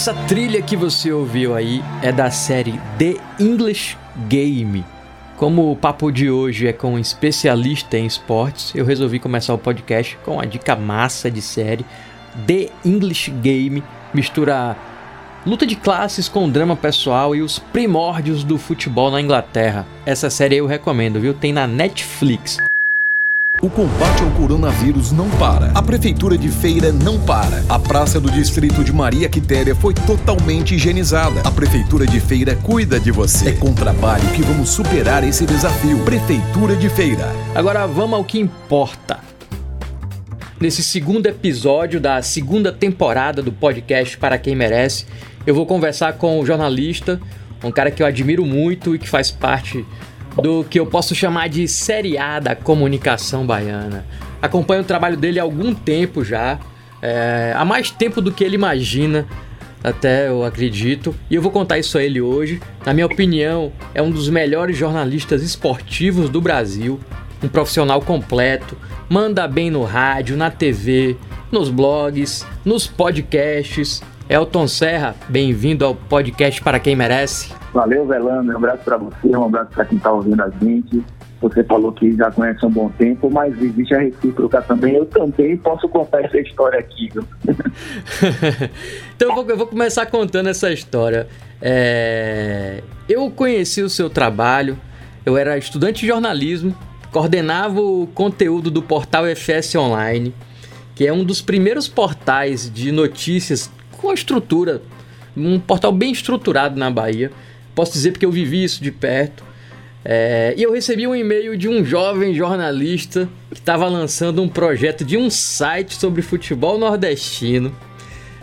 Essa trilha que você ouviu aí é da série The English Game. Como o papo de hoje é com um especialista em esportes, eu resolvi começar o podcast com uma dica massa de série. The English Game mistura luta de classes com drama pessoal e os primórdios do futebol na Inglaterra. Essa série eu recomendo, viu? Tem na Netflix. O combate ao coronavírus não para. A prefeitura de Feira não para. A praça do distrito de Maria Quitéria foi totalmente higienizada. A prefeitura de Feira cuida de você. É com trabalho que vamos superar esse desafio. Prefeitura de Feira. Agora vamos ao que importa. Nesse segundo episódio da segunda temporada do podcast Para Quem Merece, eu vou conversar com o jornalista, um cara que eu admiro muito e que faz parte do que eu posso chamar de Série A da comunicação baiana. Acompanho o trabalho dele há algum tempo já, é, há mais tempo do que ele imagina, até eu acredito, e eu vou contar isso a ele hoje. Na minha opinião, é um dos melhores jornalistas esportivos do Brasil, um profissional completo, manda bem no rádio, na TV, nos blogs, nos podcasts. Elton Serra, bem-vindo ao podcast Para Quem Merece. Valeu, Velano. Um abraço para você, um abraço para quem está ouvindo a gente. Você falou que já conhece há um bom tempo, mas existe a recíproca também. Eu também posso contar essa história aqui, viu? então eu vou, eu vou, começar contando essa história. É... Eu conheci o seu trabalho, eu era estudante de jornalismo, coordenava o conteúdo do portal FS Online, que é um dos primeiros portais de notícias com a estrutura, um portal bem estruturado na Bahia. Posso dizer porque eu vivi isso de perto. É, e eu recebi um e-mail de um jovem jornalista que estava lançando um projeto de um site sobre futebol nordestino.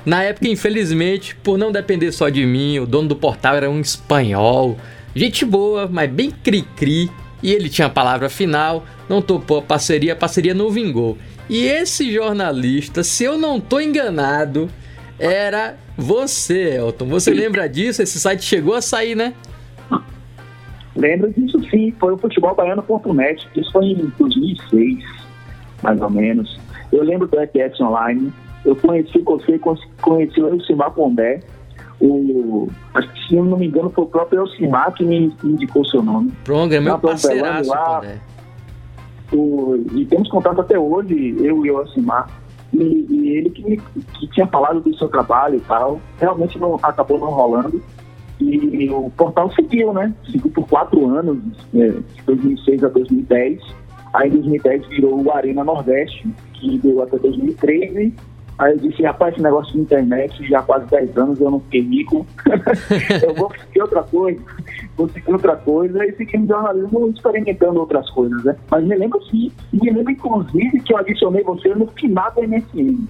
Na época, infelizmente, por não depender só de mim, o dono do portal era um espanhol. Gente boa, mas bem cri-cri. E ele tinha a palavra final, não topou a parceria, a parceria não vingou. E esse jornalista, se eu não tô enganado, era você, Elton. Você lembra disso? Esse site chegou a sair, né? Lembro disso sim, foi o futebolbaiano.net, isso foi em 2006, mais ou menos. Eu lembro do ETS Online, eu conheci você, conheci o Elcimar Pondé, o, acho que se não me engano foi o próprio Elcimar que me indicou seu nome. Pronto, é meu parceiraço, lá, o, e temos contato até hoje, eu e o Elcimar. E, e ele que, que, tinha falado do seu trabalho e tal, realmente não, acabou não rolando. E o portal seguiu, né? Seguiu por quatro anos, é, de 2006 a 2010. Aí em 2010 virou o Arena Nordeste, que deu até 2013. Aí eu disse, rapaz, esse negócio de internet, já há quase 10 anos eu não fiquei rico. eu vou seguir outra coisa, vou seguir outra coisa e seguir no jornalismo experimentando outras coisas, né? Mas me lembro sim, me lembro inclusive que eu adicionei você no final da MSN.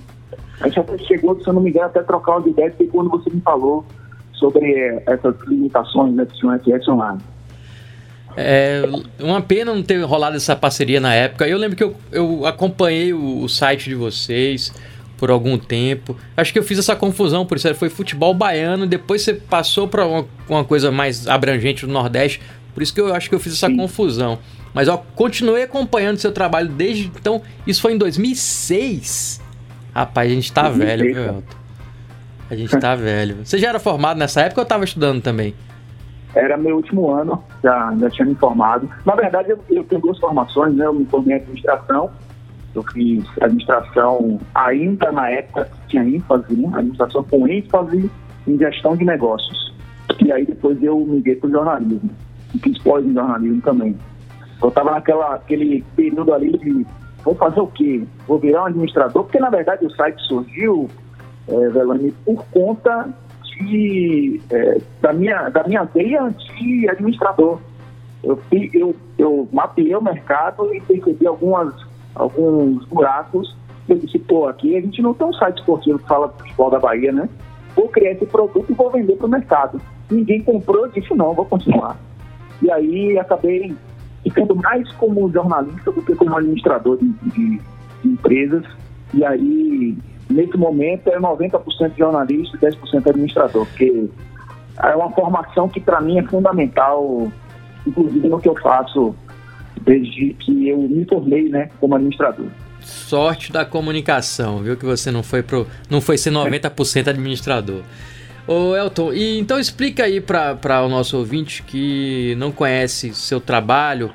A gente até chegou, se eu não me engano, até trocar uma ideia, porque quando você me falou sobre eh, essas limitações né, que tinham SS online. É uma pena não ter rolado essa parceria na época. Eu lembro que eu, eu acompanhei o, o site de vocês, por algum tempo. Acho que eu fiz essa confusão, por isso foi futebol baiano, depois você passou para uma, uma, coisa mais abrangente do Nordeste, por isso que eu acho que eu fiz essa Sim. confusão. Mas eu continuei acompanhando seu trabalho desde então, isso foi em 2006. Rapaz, a gente tá 2006, velho, viu, Elton? A gente tá velho. Você já era formado nessa época ou estava estudando também? Era meu último ano, já, já tinha me formado. Na verdade, eu, eu tenho duas formações, né? Eu me formei em administração eu fiz administração ainda na época que tinha ênfase, né? administração com ênfase em gestão de negócios. E aí depois eu miguei para o jornalismo. E fiz pós em jornalismo também. Eu estava naquele período ali de vou fazer o quê? Vou virar um administrador? Porque na verdade o site surgiu, é, Velani, por conta de, é, da, minha, da minha veia de administrador. Eu, eu, eu mapeei o mercado e percebi algumas alguns buracos. Eu disse, pô, aqui a gente não tem um site esportivo que fala do futebol da Bahia, né? Vou criar esse produto e vou vender para o mercado. Ninguém comprou, eu disse, não, vou continuar. E aí acabei ficando mais como jornalista do que como administrador de, de, de empresas. E aí, nesse momento, é 90% jornalista e 10% administrador, porque é uma formação que para mim é fundamental, inclusive no que eu faço desde que eu me formei, né, como administrador. Sorte da comunicação, viu que você não foi pro, não foi ser 90% administrador. Ô Elton, e então explica aí para o nosso ouvinte que não conhece seu trabalho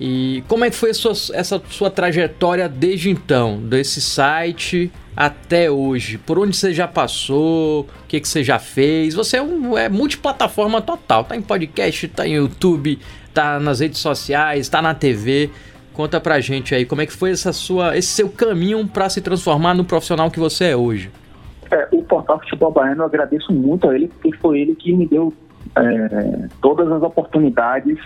e como é que foi sua, essa sua trajetória desde então, desse site até hoje? Por onde você já passou? O que, que você já fez? Você é, um, é multiplataforma total, tá em podcast, tá em YouTube, tá nas redes sociais, tá na TV. Conta pra gente aí como é que foi essa sua, esse seu caminho para se transformar no profissional que você é hoje. É, o Portal Futebol Baiano eu agradeço muito a ele, porque foi ele que me deu é, todas as oportunidades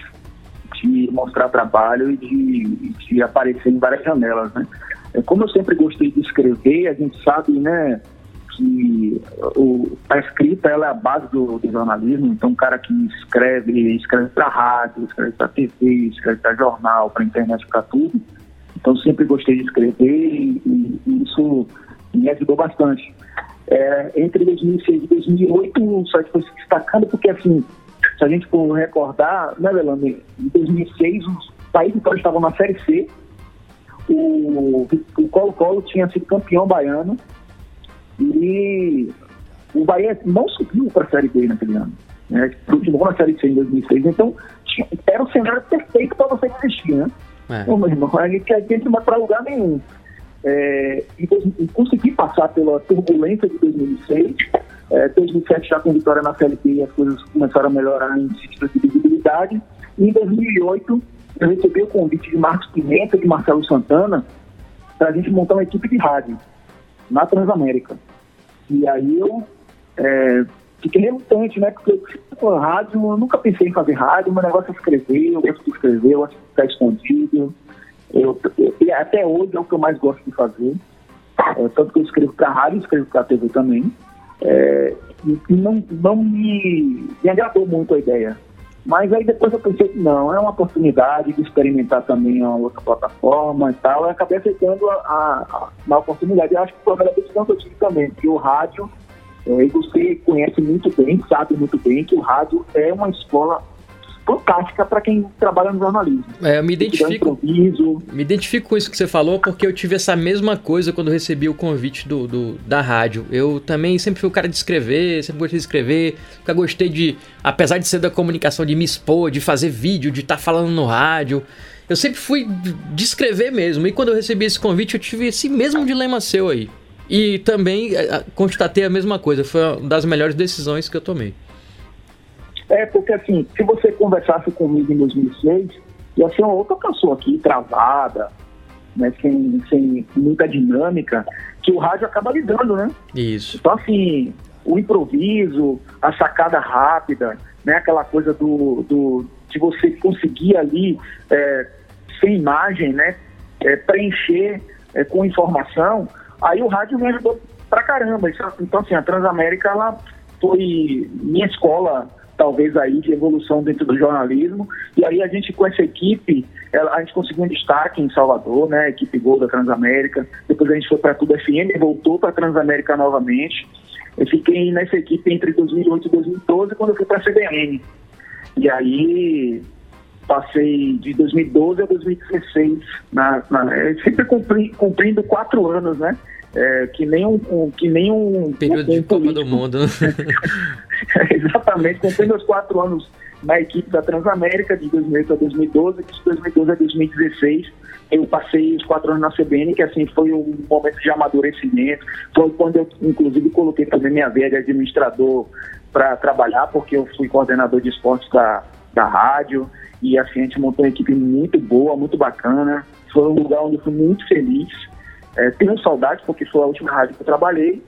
de mostrar trabalho e de, de aparecer em várias janelas, né? É, como eu sempre gostei de escrever, a gente sabe, né, que o, a escrita ela é a base do, do jornalismo, então um cara que escreve, escreve para rádio, escreve para TV, escreve para jornal, para internet, para tudo. Então sempre gostei de escrever e, e, e isso me ajudou bastante. É, entre 2006 e 2008 o site foi se destacando porque assim se a gente for recordar, né, Belame, em 2006 os países então estavam na Série C, o Colo-Colo tinha sido campeão baiano e o Bahia não subiu para a Série B naquele ano. Né? Continuou na Série C em 2006. Então, tinha, era o cenário perfeito para você desistir, né? É. Então, meu irmão, a gente, a gente não vai para lugar nenhum. É, e, e consegui passar pela turbulência de 2006 é, 2007 já com vitória na CLT as coisas começaram a melhorar em sentido de visibilidade. E em 2008 eu recebi o convite de Marcos Pimenta e de Marcelo Santana para a gente montar uma equipe de rádio na Transamérica. E aí eu é, fiquei relutante, né? Porque eu, rádio, eu nunca pensei em fazer rádio, meu negócio é escrever, eu gosto de escrever, eu gosto de ficar escondido. Eu, eu, até hoje é o que eu mais gosto de fazer. É, tanto que eu escrevo para rádio, escrevo para TV também. É, não, não me, me agradou muito a ideia. Mas aí depois eu pensei que não, é uma oportunidade de experimentar também uma outra plataforma e tal. Eu acabei aceitando a, a, a oportunidade. Eu acho que foi a melhor decisão que eu tive também, porque o rádio, é, e você conhece muito bem, sabe muito bem que o rádio é uma escola fantástica para quem trabalha no jornalismo. É, eu me identifico, me identifico com isso que você falou, porque eu tive essa mesma coisa quando recebi o convite do, do, da rádio. Eu também sempre fui o cara de escrever, sempre gostei de escrever, nunca gostei de, apesar de ser da comunicação, de me expor, de fazer vídeo, de estar tá falando no rádio. Eu sempre fui de escrever mesmo. E quando eu recebi esse convite, eu tive esse mesmo dilema seu aí. E também é, constatei a mesma coisa. Foi uma das melhores decisões que eu tomei. É, porque assim, se você conversasse comigo em 2006, ia ser uma outra pessoa aqui, travada, né, sem, sem muita dinâmica, que o rádio acaba lidando, né? Isso. Então, assim, o improviso, a sacada rápida, né, aquela coisa do, do de você conseguir ali, é, sem imagem, né, é, preencher é, com informação, aí o rádio me ajudou pra caramba. Então, assim, a Transamérica, ela foi minha escola talvez aí de evolução dentro do jornalismo. E aí a gente com essa equipe, a gente conseguiu um destaque em Salvador, né, a equipe Gol da Transamérica. Depois a gente foi para Tudo FM, voltou para Transamérica novamente. Eu fiquei nessa equipe entre 2008 e 2012 quando eu fui para a CBN. E aí passei de 2012 a 2016, na, na, sempre cumpri, cumprindo quatro anos, né? É, que nem um, um, que nem um período um, de Copa do Mundo. Exatamente, cumprindo os quatro anos na equipe da Transamérica de 2008 a 2012, de 2012 a 2016 eu passei os quatro anos na CBN, que assim foi um momento de amadurecimento, foi quando eu inclusive coloquei também minha veia de administrador para trabalhar, porque eu fui coordenador de esportes da, da rádio, e assim a gente montou uma equipe muito boa, muito bacana, foi um lugar onde eu fui muito feliz, é, tenho saudade, porque foi a última rádio que eu trabalhei.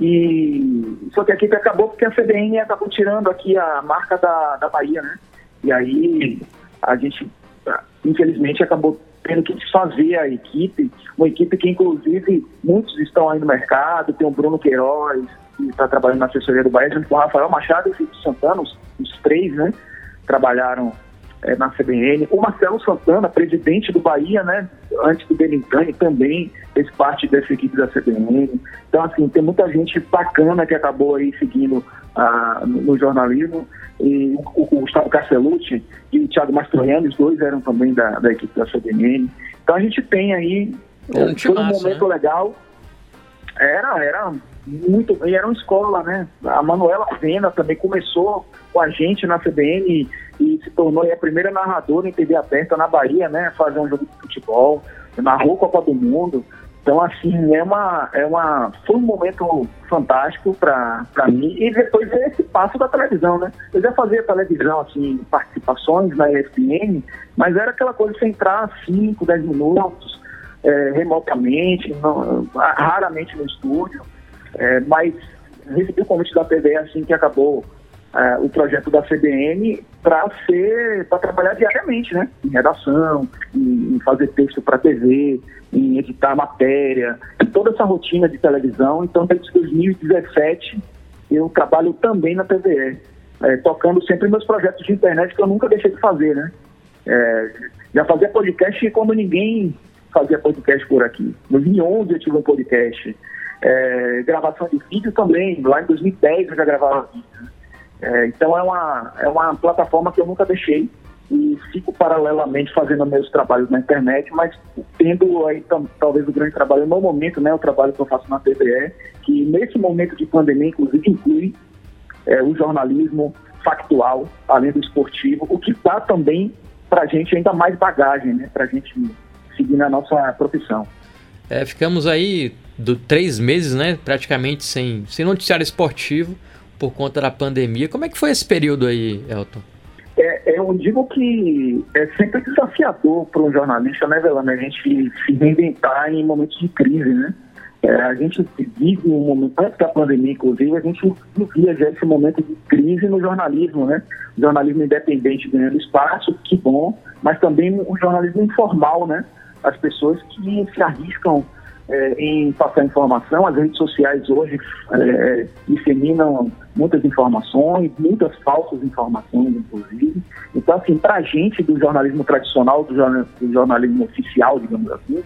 E só que a equipe acabou porque a CBN acabou tirando aqui a marca da, da Bahia, né? E aí a gente, infelizmente, acabou tendo que desfazer a equipe, uma equipe que inclusive muitos estão aí no mercado, tem o Bruno Queiroz, que está trabalhando na assessoria do Bahia, junto com o Rafael Machado e o Felipe Santana, os, os três, né? Trabalharam é, na CBN. O Marcelo Santana, presidente do Bahia, né, antes do Belintani, também fez parte dessa equipe da CBN. Então, assim, tem muita gente bacana que acabou aí seguindo ah, no, no, jornalismo. E o, o Gustavo Castellucci e o Thiago Mastroianni, os dois eram também da, da equipe da CBN. Então, a gente tem aí, é um, foi um momento né? legal. Era, era muito. E era uma escola, né? A Manuela Pena também começou com a gente na CBN e, e se tornou a primeira narradora em TV aberta na Bahia, né? Fazer um jogo de futebol, narrou Copa do Mundo. Então, assim, é uma, é uma, foi um momento fantástico para mim. E depois é esse passo da televisão, né? Eu já fazia televisão, assim, participações na ESPN, mas era aquela coisa de você entrar 5, 10 minutos, é, remotamente, não, raramente no estúdio. É, mas recebi o convite da TVE assim que acabou é, o projeto da CBN para ser para trabalhar diariamente, né? Em redação, em, em fazer texto para TV, em editar matéria, toda essa rotina de televisão. Então, desde 2017 eu trabalho também na TVE, é, tocando sempre meus projetos de internet que eu nunca deixei de fazer, né? É, já fazia podcast quando ninguém fazia podcast por aqui. Em 2011 eu tive um podcast. É, gravação de vídeo também, lá em 2010 eu já gravava vídeo. É, então é uma, é uma plataforma que eu nunca deixei e fico paralelamente fazendo meus trabalhos na internet, mas tendo aí talvez o grande trabalho no momento, né, o trabalho que eu faço na TVE, que nesse momento de pandemia, inclusive, inclui é, o jornalismo factual, além do esportivo, o que dá também para a gente ainda mais bagagem, né, para a gente seguir na nossa profissão. É, ficamos aí do três meses, né, praticamente sem, sem noticiário esportivo por conta da pandemia. Como é que foi esse período aí, Elton? É, eu digo que é sempre desafiador para um jornalista, né, Velano, a gente se reinventar em momentos de crise, né? É, a gente vive um momento, antes da pandemia, inclusive, a gente vivia já esse momento de crise no jornalismo, né? O jornalismo independente ganhando espaço, que bom, mas também o jornalismo informal, né? As pessoas que se arriscam é, em passar informação. As redes sociais hoje é, disseminam muitas informações, muitas falsas informações, inclusive. Então, assim, para a gente do jornalismo tradicional, do, do jornalismo oficial, digamos assim,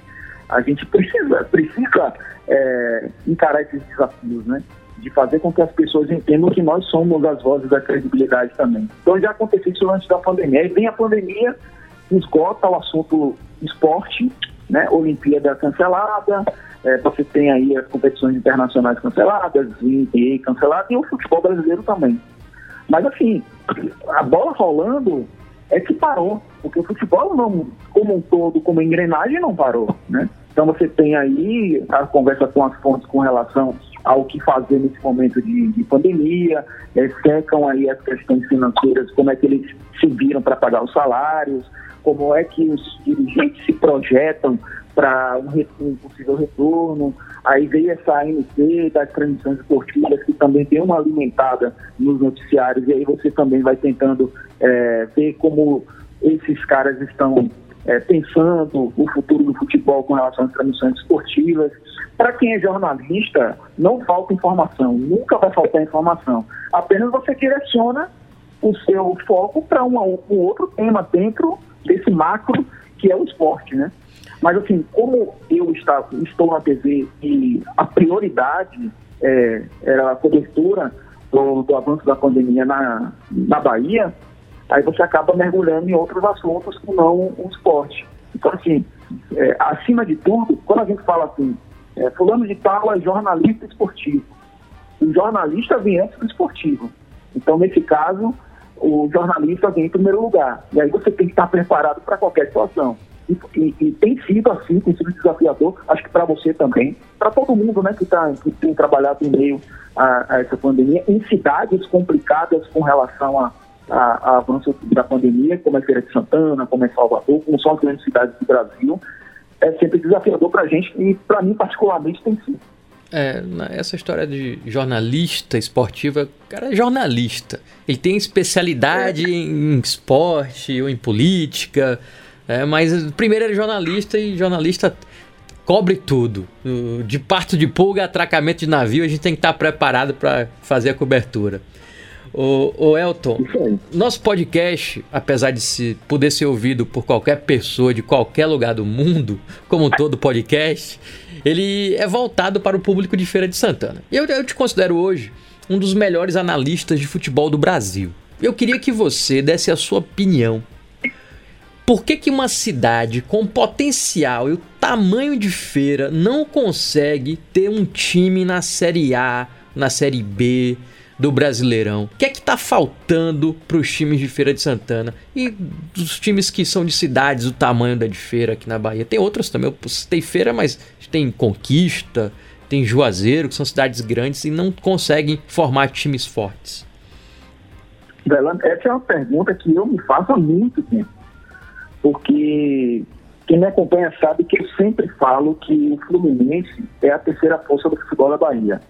a gente precisa, precisa é, encarar esses desafios, né? De fazer com que as pessoas entendam que nós somos as vozes da credibilidade também. Então já aconteceu isso antes da pandemia. Aí vem a pandemia, esgota o assunto esporte, né? Olimpíada cancelada, é, você tem aí as competições internacionais canceladas, e cancelada e o futebol brasileiro também. Mas assim, a bola rolando é que parou, porque o futebol não, como um todo, como engrenagem, não parou, né? Então você tem aí a conversa com as fontes com relação ao que fazer nesse momento de, de pandemia, é, secam aí as questões financeiras, como é que eles se viram para pagar os salários, como é que os dirigentes se projetam para um, possível retorno. Aí veio essa ANC das transmissões esportivas, que também tem uma alimentada nos noticiários, e aí você também vai tentando é, ver como esses caras estão é, pensando o futuro do futebol com relação às transmissões esportivas. Para quem é jornalista, não falta informação, nunca vai faltar informação. Apenas você direciona o seu foco para um outro tema dentro desse macro que é o esporte, né? Mas assim, como eu está, estou na TV e a prioridade é, era a cobertura do, do, avanço da pandemia na, na Bahia, aí você acaba mergulhando em outros assuntos que não o esporte. Então, assim, é, acima de tudo, quando a gente fala assim, é, fulano de tal é jornalista esportivo. O jornalista vem antes do esportivo. Então, nesse caso, o jornalista vem em primeiro lugar. E aí você tem que estar preparado para qualquer situação. E, e, e, tem sido assim, tem sido desafiador, acho que para você também, para todo mundo né, que, tá, que tem trabalhado em meio a, a, essa pandemia, em cidades complicadas com relação a, a, a avanço da pandemia, como é Feira de Santana, como é Salvador, como são as grandes cidades do Brasil, é sempre desafiador para a gente e para mim particularmente tem sido. É, essa história de jornalista esportiva, o cara é jornalista. Ele tem especialidade é. em esporte ou em política, é, mas primeiro ele é jornalista e jornalista cobre tudo. De parto de pulga, atracamento de navio, a gente tem que estar preparado para fazer a cobertura. O, o Elton, nosso podcast, apesar de se, poder ser ouvido por qualquer pessoa de qualquer lugar do mundo, como todo podcast, ele é voltado para o público de Feira de Santana. Eu, eu te considero hoje um dos melhores analistas de futebol do Brasil. Eu queria que você desse a sua opinião. Por que, que uma cidade com potencial e o tamanho de feira não consegue ter um time na Série A, na Série B do Brasileirão? O que é que tá faltando para os times de Feira de Santana e dos times que são de cidades do tamanho da de Feira aqui na Bahia? Tem outras também, eu citei Feira, mas tem Conquista, tem Juazeiro, que são cidades grandes e não conseguem formar times fortes. essa é uma pergunta que eu me faço há muito tempo. Porque quem me acompanha sabe que eu sempre falo que o Fluminense é a terceira força do futebol da Bahia.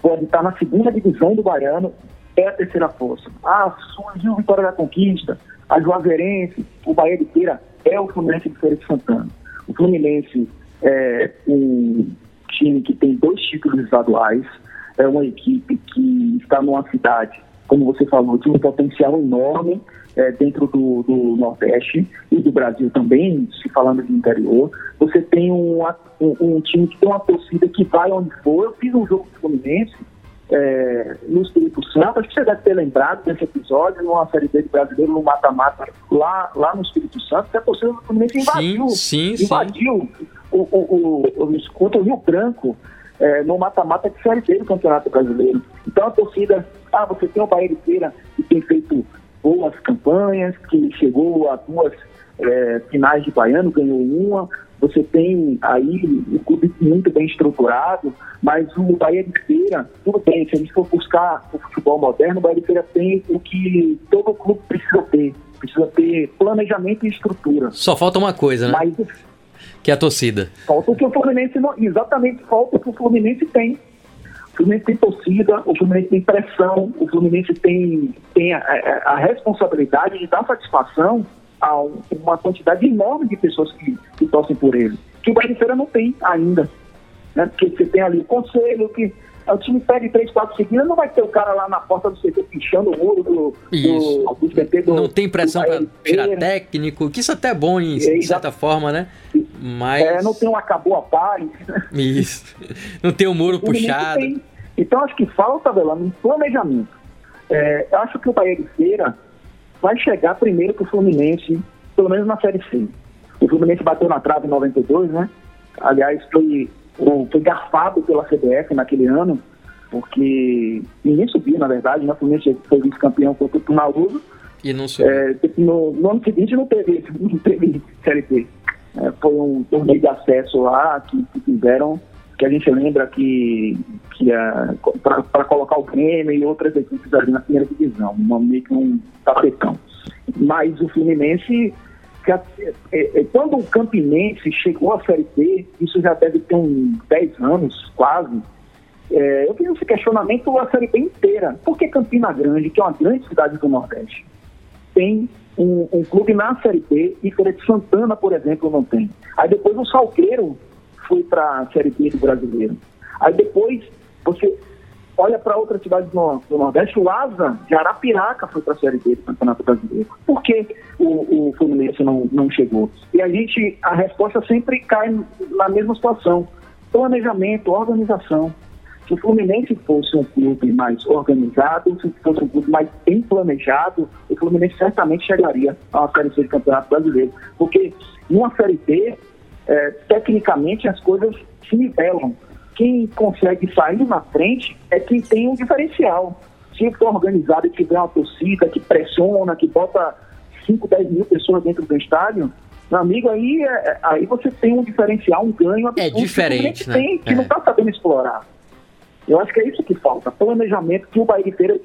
Pode estar na segunda divisão do Baiano, é a terceira força. Ah, surgiu Vitória da Conquista, a Juazeirense, o Bahia de Feira é o Fluminense de Feira de Santana. O Fluminense é um time que tem dois títulos estaduais, é uma equipe que está numa cidade, como você falou, de um potencial enorme é, dentro do, do, Nordeste e do Brasil também, se falando de interior. Você tem um, um, um, time que tem uma torcida que vai onde for. Eu fiz um jogo do Fluminense é, no Espírito Santo, acho que você deve ter lembrado desse episódio, numa Série B de brasileiro, no mata-mata, lá, lá no Espírito Santo, que a torcida do Fluminense invadiu. Sim, sim, invadiu sim. O, o, o, o, o Rio Branco. É, no mata-mata de Série B do Campeonato Brasileiro. Então a torcida, ah, você tem o Bahia de Feira que tem feito boas campanhas, que chegou a duas é, finais de baiano, ganhou uma. Você tem aí um clube muito bem estruturado, mas o Bahia de Feira, tudo bem, se a gente for buscar o futebol moderno, o Bahia de Feira tem o que todo clube precisa ter. Precisa ter planejamento e estrutura. Só falta uma coisa, né? Mas, que é a torcida. Falta o que o Fluminense não, exatamente falta o que o Fluminense tem. Fluminense tem torcida, o Fluminense tem pressão, o Fluminense tem, tem a, a, a responsabilidade de dar satisfação a uma quantidade enorme de pessoas que, que torcem por ele, que o Bahia não tem ainda. Né? Porque você tem ali o conselho, que o time pede três, quatro seguidas, não vai ter o cara lá na porta do CT pichando o muro do, do, do CT do, Não tem pressão para tirar técnico, que isso até é bom em, de certa forma, né? Mas... É, não tem um acabou a paz. Isso. Não tem o um muro puxado. Tem. Então acho que falta, Velano, um planejamento. É, eu acho que o Bahia de Feira vai chegar primeiro que o Fluminense, pelo menos na Série C. O Fluminense bateu na trave em 92, né? Aliás, foi, foi garfado pela CBF naquele ano, porque ninguém subiu, na verdade, né? O Fluminense foi vice-campeão contra o Tunaluso. E não subiu. É, no, no, ano seguinte não teve, não teve Série B. É, foi um torneio de acesso lá que, que fizeram que a gente lembra que, que para colocar o Grêmio e outras equipes ali na primeira divisão, meio que um tapetão. Mas o Fluminense, quando o Campinense chegou à Série B, isso já deve ter uns 10 anos, quase, é, eu fiz esse questionamento a Série B inteira. Por que Campina Grande, que é uma grande cidade do Nordeste, tem um, um clube na Série B e Feira de Santana, por exemplo, não tem? Aí depois o Salgueiro foi para a Série B do Brasileiro. Aí depois você olha para outras cidades do, do, Nordeste, o Asa de Arapiraca foi para a Série B do Campeonato Brasileiro. Por que o, o Fluminense não, não chegou? E a gente, a resposta sempre cai na mesma situação. Planejamento, organização. Se o Fluminense fosse um clube mais organizado, se fosse um clube mais bem planejado, o Fluminense certamente chegaria a uma Série C do Campeonato Brasileiro. Porque numa Série B, é, tecnicamente as coisas se nivelam. Quem consegue sair na frente é quem tem um diferencial. Se for organizado e tiver uma torcida que pressiona, que bota 5, 10 mil pessoas dentro do estádio, meu amigo, aí, é, é, aí você tem um diferencial, um ganho absurdo. É diferente, que né? Tem, que é. não está sabendo explorar. Eu acho que é isso que falta. Planejamento que o Bahia inteiro,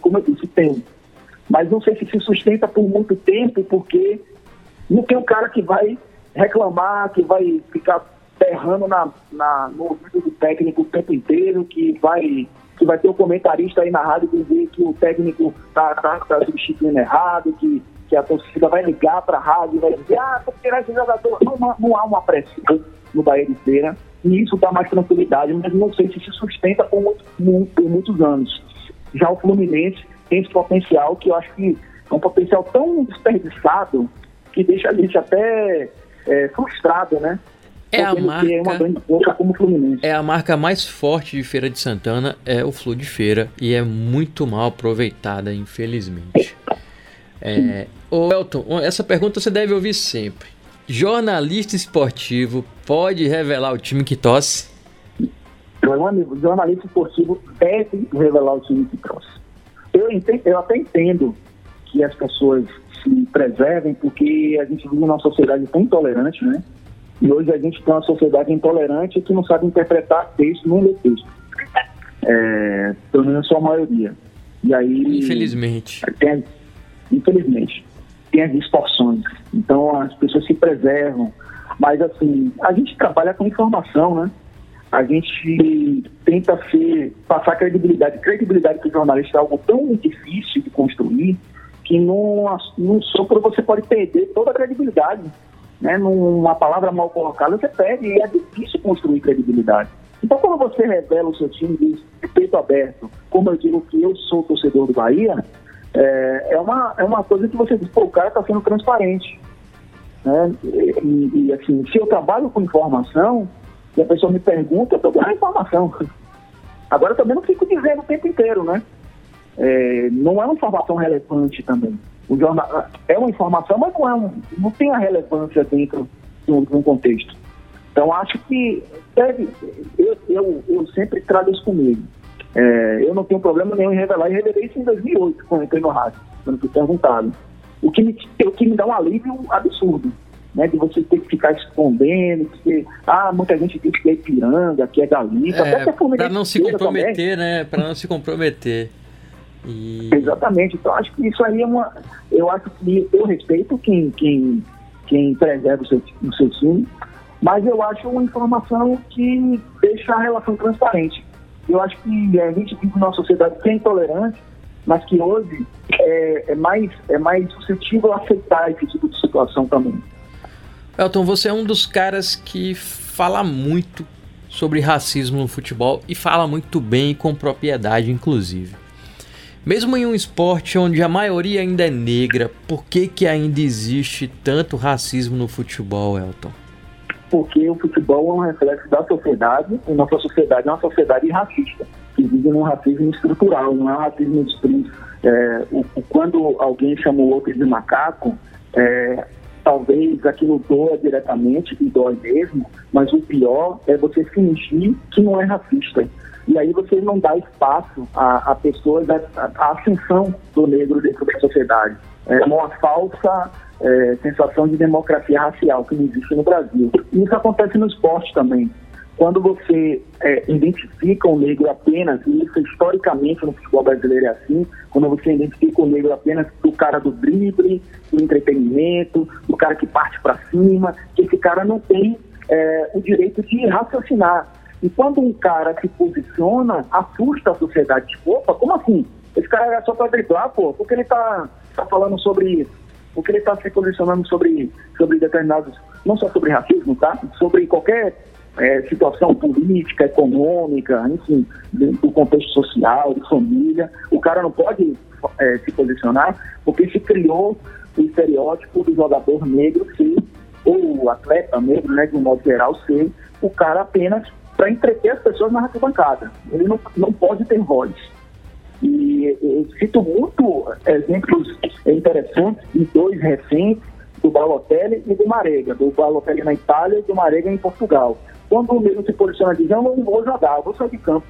como eu disse, tem. Mas não sei se se sustenta por muito tempo, porque não tem um cara que vai reclamar, que vai ficar berrando na, na, no ouvido do técnico o tempo inteiro, que vai, que vai ter um comentarista aí na rádio dizer que o técnico está tá, tá substituindo errado, que, que a torcida vai ligar para a rádio e vai dizer, ah, vou tirar esse jogador. Não, não há uma pressão no Bahia de Feira, e isso dá mais tranquilidade, mas não sei se se sustenta por, muito, por muitos anos. Já o Fluminense tem esse potencial que eu acho que é um potencial tão desperdiçado que deixa a gente até é, frustrado, né? É a marca. Uma como Fluminense. É a marca mais forte de Feira de Santana, é o Flu de Feira e é muito mal aproveitada, infelizmente. É, Ô Elton, essa pergunta você deve ouvir sempre. Jornalista esportivo pode revelar o time que tosse? Meu amigo, jornalista esportivo deve revelar o time que tosse. Eu, entendo, eu até entendo que as pessoas se preservem porque a gente vive numa sociedade tão intolerante, né? E hoje a gente tem uma sociedade intolerante que não sabe interpretar texto, não lê texto. É, pelo menos a sua maioria. E aí. Infelizmente. Tem, infelizmente tem as distorções. Então as pessoas se preservam. Mas assim, a gente trabalha com informação, né? A gente tenta ser, passar credibilidade. Credibilidade para o jornalista é algo tão difícil de construir que num, num sopro você pode perder toda a credibilidade. Né? Numa palavra mal colocada, você perde e é difícil construir credibilidade. Então, quando você revela o seu time de peito aberto, como eu digo que eu sou torcedor do Bahia, é, é, uma, é uma coisa que você diz, pô, o cara está sendo transparente. Né? E, e, assim, se eu trabalho com informação, e a pessoa me pergunta, eu estou dando informação. Agora também não fico dizendo o tempo inteiro, né? É, não é uma informação relevante também. O jornal, é uma informação, mas não, é um, não tem a relevância dentro de um, contexto. Então acho que deve, eu, eu, eu sempre trago isso comigo. É, eu não tenho problema nenhum em revelar, e revelei isso em 2008, quando entrei no rádio, quando fui perguntado. O que me, o que me dá um alívio absurdo, né, de você ter que ficar escondendo, que, ah, muita gente diz que é Ipiranga, que é Galita, é, para não se comprometer, também. né, para não se comprometer. E... Exatamente, então acho que isso aí é uma, eu acho que eu respeito quem, quem, quem preserva o seu, o seu time, mas eu acho uma informação que deixa a relação transparente. Eu acho que a gente vive numa sociedade que é intolerante, mas que hoje é, é, mais, é mais suscetível a aceitar esse tipo de situação também. Elton, você é um dos caras que fala muito sobre racismo no futebol e fala muito bem com propriedade, inclusive. Mesmo em um esporte onde a maioria ainda é negra, por que, que ainda existe tanto racismo no futebol, Elton? porque o futebol é um reflexo da sociedade, e nossa sociedade é uma sociedade racista, que vive num racismo estrutural, não é um racismo explícito. É, quando alguém chama o outro de macaco, é, talvez aquilo doa diretamente e dói mesmo, mas o pior é você fingir que não é racista. E aí você não dá espaço a, a pessoas, a, a ascensão do negro dentro da sociedade. É uma falsa é, sensação de democracia racial que não existe no Brasil. Isso acontece no esporte também. Quando você é, identifica o negro apenas, e isso historicamente no futebol brasileiro é assim, quando você identifica o negro apenas do cara do drible, do entretenimento, do cara que parte para cima, esse cara não tem é, o direito de raciocinar. E quando um cara se posiciona, assusta a sociedade. Tipo, opa, como assim? Esse cara é só para driblar, pô, porque ele tá, tá falando sobre porque ele está se posicionando sobre, sobre determinados, não só sobre racismo, tá? Sobre qualquer é, situação política, econômica, enfim, do contexto social, de família. O cara não pode é, se posicionar porque se criou o estereótipo do jogador negro ser, ou o atleta negro, né, de um modo geral, ser o cara apenas para entreter as pessoas na arquibancada. Ele não, não pode ter voz. E eu cito muito exemplos interessantes e dois recentes, do Balotelli e do Marega, do Balotelli na Itália e do Marega em Portugal. Quando o mesmo se posiciona diz, eu não vou jogar, eu vou sair de campo.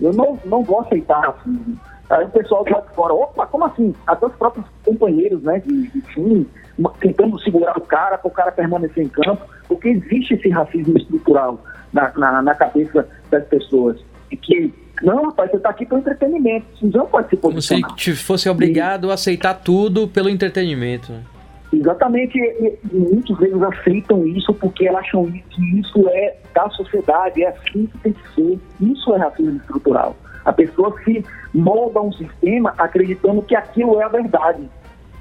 Eu não, não vou aceitar assim. Aí o pessoal de fora, opa, como assim? Até os próprios companheiros né, de, de time tentando segurar o cara para o cara permanecer em campo, porque existe esse racismo estrutural na, na, na cabeça das pessoas. E que não, rapaz, você está aqui para entretenimento. Você não pode se posicionar. Como se fosse obrigado e... a aceitar tudo pelo entretenimento. Exatamente, e, e muitos deles aceitam isso porque acham que isso é da sociedade, é assim que tem que ser. Isso é racismo estrutural. A pessoa se molda um sistema acreditando que aquilo é a verdade.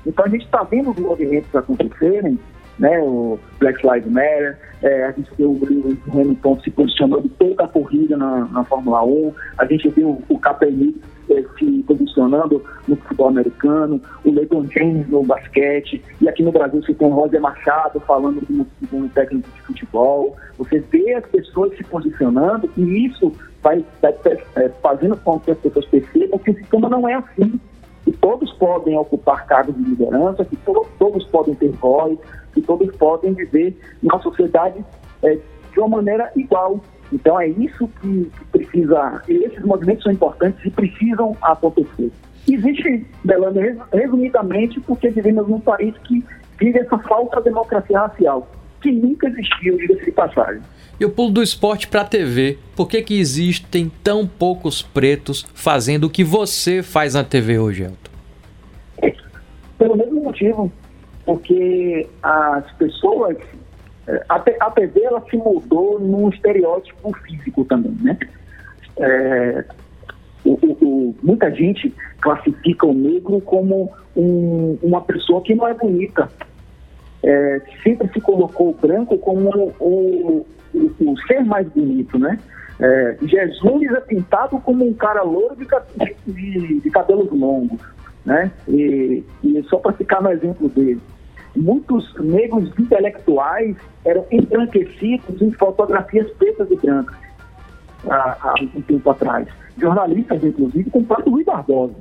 Então a gente está vendo os movimentos acontecerem né, o Black Lives Matter, é, a gente viu o Lewis Hamilton se posicionando toda a corrida na, na Fórmula 1, a gente viu o Kaepernick é, se posicionando no futebol americano, o LeBron James no basquete, e aqui no Brasil você tem o Roger Machado falando como, como técnico de futebol, você vê as pessoas se posicionando e isso vai, vai é, fazendo com que as pessoas percebam que o sistema não é assim, o todos podem ocupar cargos de liderança, que to todos podem ter voz, que todos podem viver na sociedade é, de uma maneira igual. Então é isso que, que precisa, e esses movimentos são importantes e precisam acontecer. Existe, Belândia, resumidamente, porque vivemos num país que vive essa falsa democracia racial, que nunca existiu, diga-se de passagem. E o pulo do esporte para a TV, por que, que existem tão poucos pretos fazendo o que você faz na TV hoje, Elton? Pelo mesmo motivo, porque as pessoas, a, a TV ela se mudou num estereótipo físico também, né? É, o, o, muita gente classifica o negro como um, uma pessoa que não é bonita. É, sempre se colocou o branco como o, o, ser mais bonito, né? É, Jesus é pintado como um cara louro de, de, de cabelos longos, né? E, e só para ficar no exemplo dele, muitos negros intelectuais eram embranquecidos em fotografias pretas e brancas há, há um tempo atrás jornalistas, inclusive, com o próprio Rui Barbosa.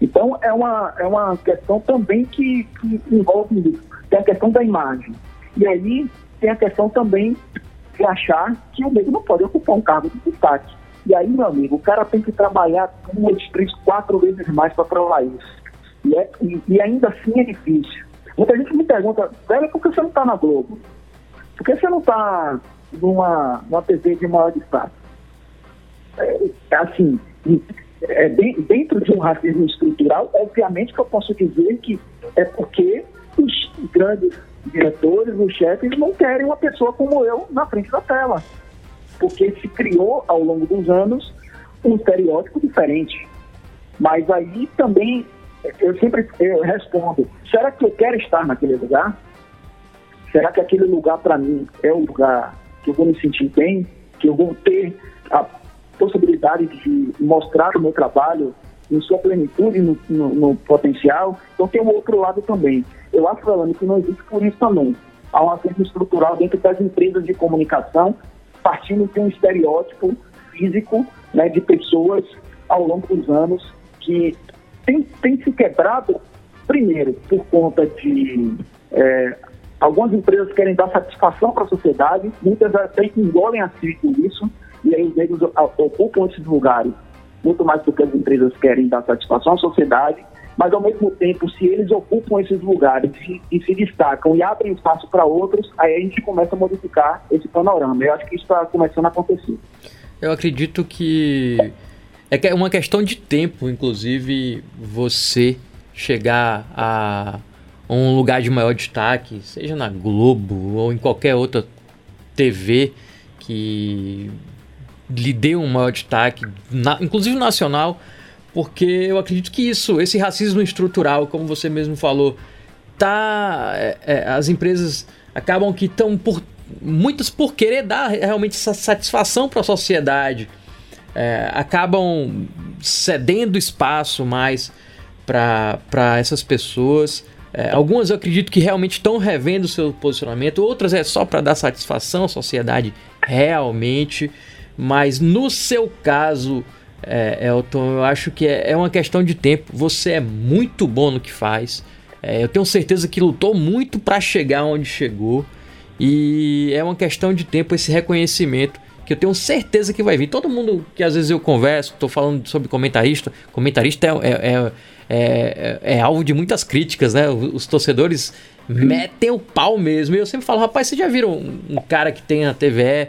Então, é uma, é uma questão também que, que envolve isso. Tem a questão da imagem. E aí tem a questão também de achar que o negro não pode ocupar um cargo de destaque. E aí, meu amigo, o cara tem que trabalhar duas, três, quatro vezes mais para provar isso. E, é, e, e, ainda assim é difícil. Muita gente me pergunta, velho, por que você não está na Globo? Por que você não está numa, numa TV de maior destaque? é, assim, é, dentro de um racismo estrutural, obviamente que eu posso dizer que é porque os grandes diretores, os chefes, não querem uma pessoa como eu na frente da tela. Porque se criou, ao longo dos anos, um estereótipo diferente. Mas aí também, eu sempre eu respondo, será que eu quero estar naquele lugar? Será que aquele lugar para mim é o lugar que eu vou me sentir bem? Que eu vou ter a possibilidade de mostrar o meu trabalho em sua plenitude, no, no, no potencial. Então tem um outro lado também. Eu acho, Elane, que não existe por isso também. Há um acerto estrutural dentro das empresas de comunicação, partindo de um estereótipo físico né, de pessoas ao longo dos anos que tem, tem se quebrado, primeiro, por conta de é, algumas empresas querem dar satisfação para a sociedade, muitas até engolem a si com isso, e aí os negros ocupam esses lugares muito mais porque as empresas querem dar satisfação à sociedade, mas ao mesmo tempo, se eles ocupam esses lugares e, e se destacam e abrem espaço para outros, aí a gente começa a modificar esse panorama. Eu acho que isso está começando a acontecer. Eu acredito que é uma questão de tempo, inclusive, você chegar a um lugar de maior destaque, seja na Globo ou em qualquer outra TV que lhe dê um maior destaque, na, inclusive nacional, porque eu acredito que isso, esse racismo estrutural, como você mesmo falou, tá, é, é, as empresas acabam que estão por muitas por querer dar realmente essa satisfação para a sociedade, é, acabam cedendo espaço mais para essas pessoas. É, algumas eu acredito que realmente estão revendo o seu posicionamento, outras é só para dar satisfação à sociedade realmente. Mas no seu caso, é, Elton, eu acho que é, é, uma questão de tempo. Você é muito bom no que faz. É, eu tenho certeza que lutou muito para chegar onde chegou. E é uma questão de tempo esse reconhecimento que eu tenho certeza que vai vir. Todo mundo que às vezes eu converso, estou falando sobre comentarista, comentarista é, é, é, é, alvo de muitas críticas, né? Os torcedores metem o pau mesmo. E eu sempre falo, rapaz, vocês já viram um, um cara que tem na TVE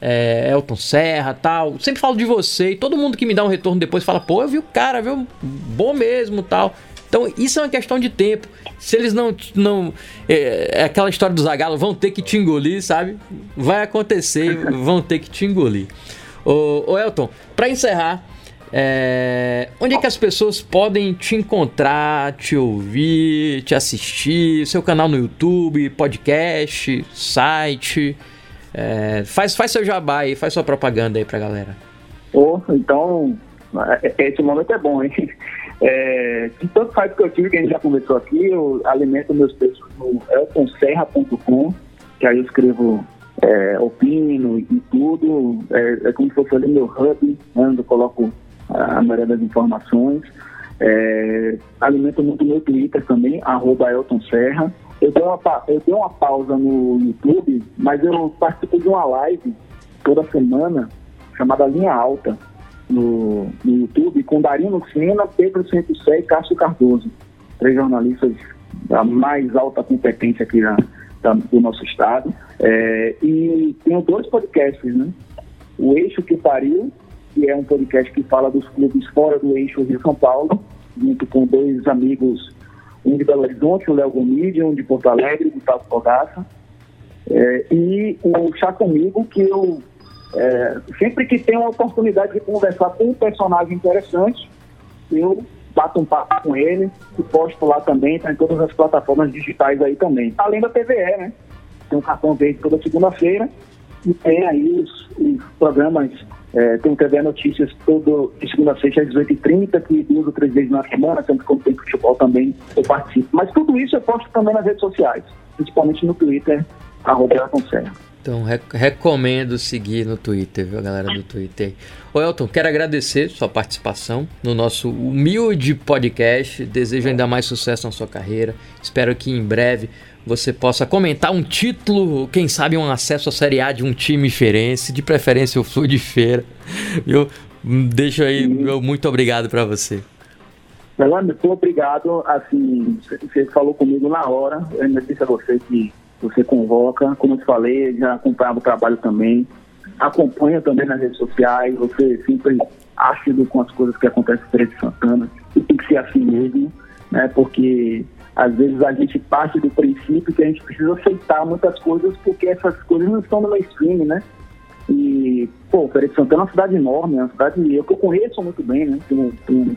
é, Elton Serra tal. Sempre falo de você e todo mundo que me dá um retorno depois fala, pô, eu vi o cara, viu? Bom mesmo tal. Então isso é uma questão de tempo. Se eles não. não é, é aquela história do Zagalo, vão ter que te engolir, sabe? Vai acontecer, vão ter que te engolir. Ô, ô Elton, para encerrar, é, onde é que as pessoas podem te encontrar, te ouvir, te assistir? Seu canal no YouTube, podcast, site. É, faz, faz seu jabá aí, faz sua propaganda aí pra galera. Oh, então, é, esse momento é bom, hein? É, de tanto faz que eu tive, que a gente já conversou aqui, eu alimento meus textos no eltonserra.com, que aí eu escrevo é, opino e tudo. É, é como se fosse ali meu hub, né, onde eu coloco a maioria das informações. É, alimento muito meu Twitter também, arroba Elton Serra. Eu dei, uma, eu dei uma pausa no YouTube, mas eu participo de uma live toda semana chamada Linha Alta no, no YouTube com Darino Sena, Pedro Centucé e Cássio Cardoso. Três jornalistas da mais alta competência aqui na, da, do nosso estado. É, e tenho dois podcasts, né? O Eixo que Pariu, que é um podcast que fala dos clubes fora do eixo Rio-São Paulo, junto com dois amigos, um de Belo Horizonte, o Léo Gomide, um de Porto Alegre, o Gustavo Fogaça. É, e o Chá Comigo, que eu, é, sempre que tenho a oportunidade de conversar com um personagem interessante, eu bato um papo com ele e posto lá também, está em todas as plataformas digitais aí também. Além da TVE, né? Tem um cartão verde toda segunda-feira e tem aí os, os programas, é, tem o TV Notícias todo de segunda-feira às 18h30, que duas ou três vezes na semana, sempre quando tem futebol também eu participo. Mas tudo isso eu posto também nas redes sociais, principalmente no Twitter, arroba Serra. Então, rec recomendo seguir no Twitter, viu, galera do Twitter. Ô Elton, quero agradecer sua participação no nosso humilde podcast. Desejo ainda mais sucesso na sua carreira. Espero que em breve você possa comentar um título, quem sabe um acesso à Série A de um time diferente, de preferência o Flu de Feira. Viu? Deixo aí, meu muito obrigado para você. Melano, muito obrigado. Assim, você falou comigo na hora. Eu ainda disse a você que você convoca. Como eu te falei, já acompanhava o trabalho também. Acompanha também nas redes sociais. Você sempre ácido com as coisas que acontecem em Feira de Santana. E tem que ser assim mesmo, né? Porque às vezes a gente parte do princípio que a gente precisa aceitar muitas coisas porque essas coisas não estão no mainstream, né? E, pô, Feira de Santana é uma cidade enorme, é uma cidade eu que eu conheço muito bem, né? Tenho, tenho,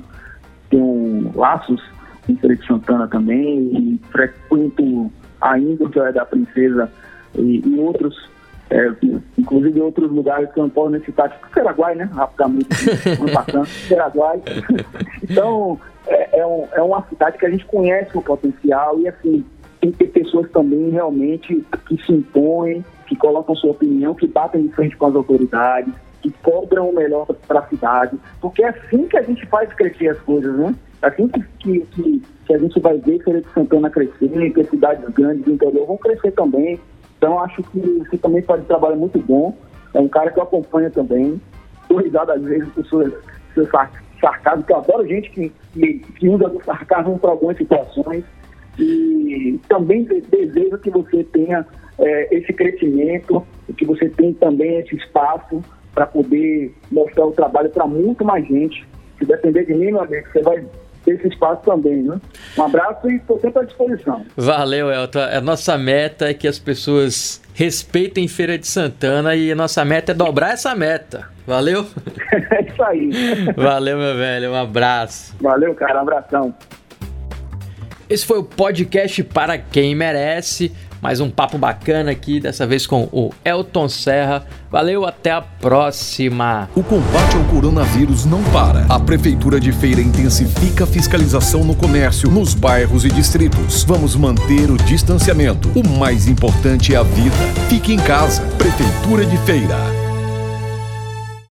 tenho laços em Feira de Santana também e frequento a Índia da Princesa e, e outros, é, inclusive outros lugares que eu não posso nem citar, tipo Paraguai, né? Rapidamente, ano passando, Paraguai. então, é, é, um, é uma cidade que a gente conhece o potencial e, assim, tem que ter pessoas também realmente que se impõem, que colocam sua opinião, que batem de frente com as autoridades, que cobram o melhor para a cidade, porque é assim que a gente faz crescer as coisas, né? Assim que, que, que, a gente vai ver Feira de Santana crescer, que as cidades grandes do interior vão crescer também. Então, acho que você também faz um trabalho muito bom. É um cara que eu acompanho também. Estou risado às vezes com seus, seus sarcasmo, que eu adoro gente que, que, usa do sarcasmo para algumas situações. E também desejo que você tenha é, esse crescimento, que você tenha também esse espaço para poder mostrar o trabalho para muito mais gente. Se depender de mim, meu amigo, você vai esse espaço também, né? Um abraço e estou sempre à disposição. Valeu, Elton. A nossa meta é que as pessoas respeitem Feira de Santana e a nossa meta é dobrar essa meta. Valeu? é isso aí. Valeu, meu velho. Um abraço. Valeu, cara. Um abração. Esse foi o podcast para quem merece. Mais um papo bacana aqui, dessa vez com o Elton Serra. Valeu, até a próxima. O combate ao coronavírus não para. A Prefeitura de Feira intensifica a fiscalização no comércio, nos bairros e distritos. Vamos manter o distanciamento. O mais importante é a vida. Fique em casa. Prefeitura de Feira.